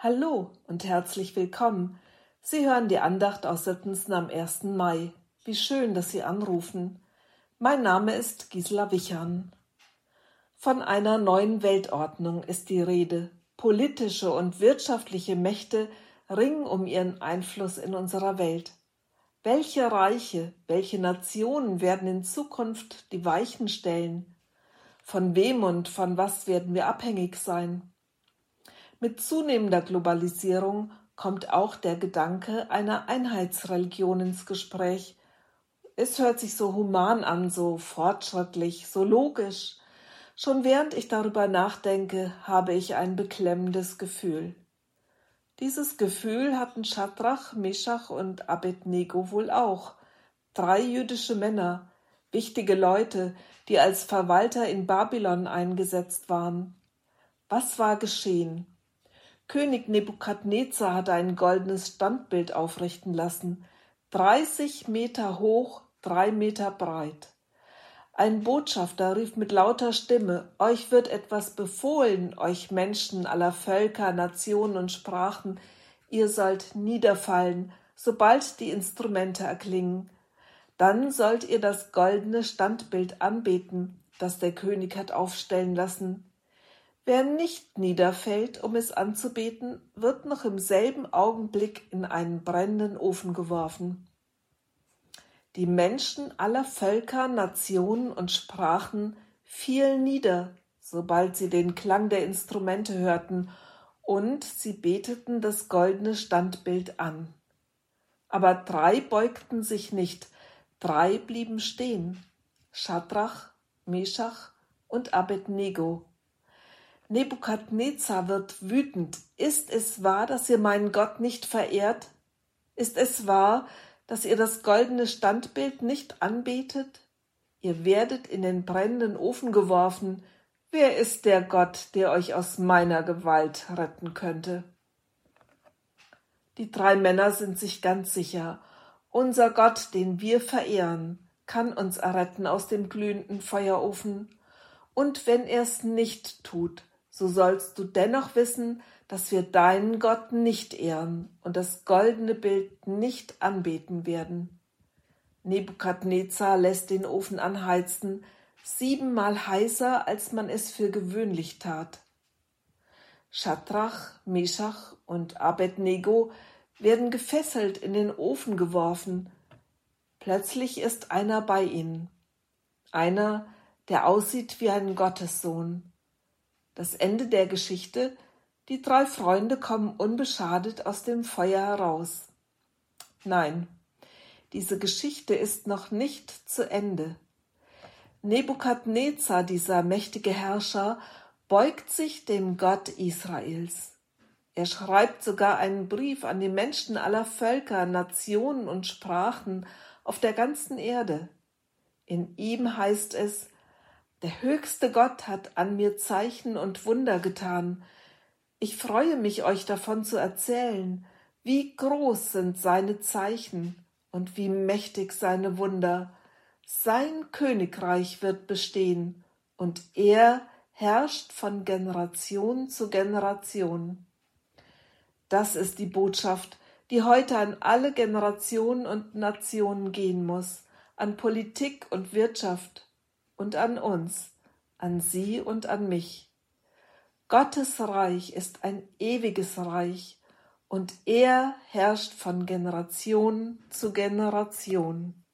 Hallo und herzlich willkommen. Sie hören die Andacht aus Sittensen am 1. Mai. Wie schön, dass Sie anrufen. Mein Name ist Gisela Wichern. Von einer neuen Weltordnung ist die Rede. Politische und wirtschaftliche Mächte ringen um ihren Einfluss in unserer Welt. Welche Reiche, welche Nationen werden in Zukunft die Weichen stellen? Von wem und von was werden wir abhängig sein? Mit zunehmender Globalisierung kommt auch der Gedanke einer Einheitsreligion ins Gespräch. Es hört sich so human an, so fortschrittlich, so logisch. Schon während ich darüber nachdenke, habe ich ein beklemmendes Gefühl. Dieses Gefühl hatten Schadrach, Meschach und Abednego wohl auch. Drei jüdische Männer, wichtige Leute, die als Verwalter in Babylon eingesetzt waren. Was war geschehen? König Nebukadnezar hatte ein goldenes Standbild aufrichten lassen, dreißig Meter hoch, drei Meter breit. Ein Botschafter rief mit lauter Stimme, Euch wird etwas befohlen, euch Menschen aller Völker, Nationen und Sprachen, ihr sollt niederfallen, sobald die Instrumente erklingen. Dann sollt ihr das goldene Standbild anbeten, das der König hat aufstellen lassen. Wer nicht niederfällt, um es anzubeten, wird noch im selben Augenblick in einen brennenden Ofen geworfen. Die Menschen aller Völker, Nationen und Sprachen fielen nieder, sobald sie den Klang der Instrumente hörten, und sie beteten das goldene Standbild an. Aber drei beugten sich nicht, drei blieben stehen: Schadrach, Meschach und Abednego. Nebukadnezar wird wütend. Ist es wahr, dass ihr meinen Gott nicht verehrt? Ist es wahr, dass ihr das goldene Standbild nicht anbetet? Ihr werdet in den brennenden Ofen geworfen. Wer ist der Gott, der euch aus meiner Gewalt retten könnte? Die drei Männer sind sich ganz sicher, unser Gott, den wir verehren, kann uns erretten aus dem glühenden Feuerofen. Und wenn er's nicht tut, so sollst du dennoch wissen, dass wir deinen Gott nicht ehren und das goldene Bild nicht anbeten werden. Nebukadnezar lässt den Ofen anheizen, siebenmal heißer, als man es für gewöhnlich tat. Schadrach, Meschach und Abednego werden gefesselt in den Ofen geworfen. Plötzlich ist einer bei ihnen. Einer, der aussieht wie ein Gottessohn. Das Ende der Geschichte, die drei Freunde kommen unbeschadet aus dem Feuer heraus. Nein, diese Geschichte ist noch nicht zu Ende. Nebukadnezar, dieser mächtige Herrscher, beugt sich dem Gott Israels. Er schreibt sogar einen Brief an die Menschen aller Völker, Nationen und Sprachen auf der ganzen Erde. In ihm heißt es, der höchste Gott hat an mir Zeichen und Wunder getan. Ich freue mich, euch davon zu erzählen, wie groß sind seine Zeichen und wie mächtig seine Wunder. Sein Königreich wird bestehen, und er herrscht von Generation zu Generation. Das ist die Botschaft, die heute an alle Generationen und Nationen gehen muss, an Politik und Wirtschaft, und an uns, an sie und an mich. Gottes Reich ist ein ewiges Reich, und er herrscht von Generation zu Generation.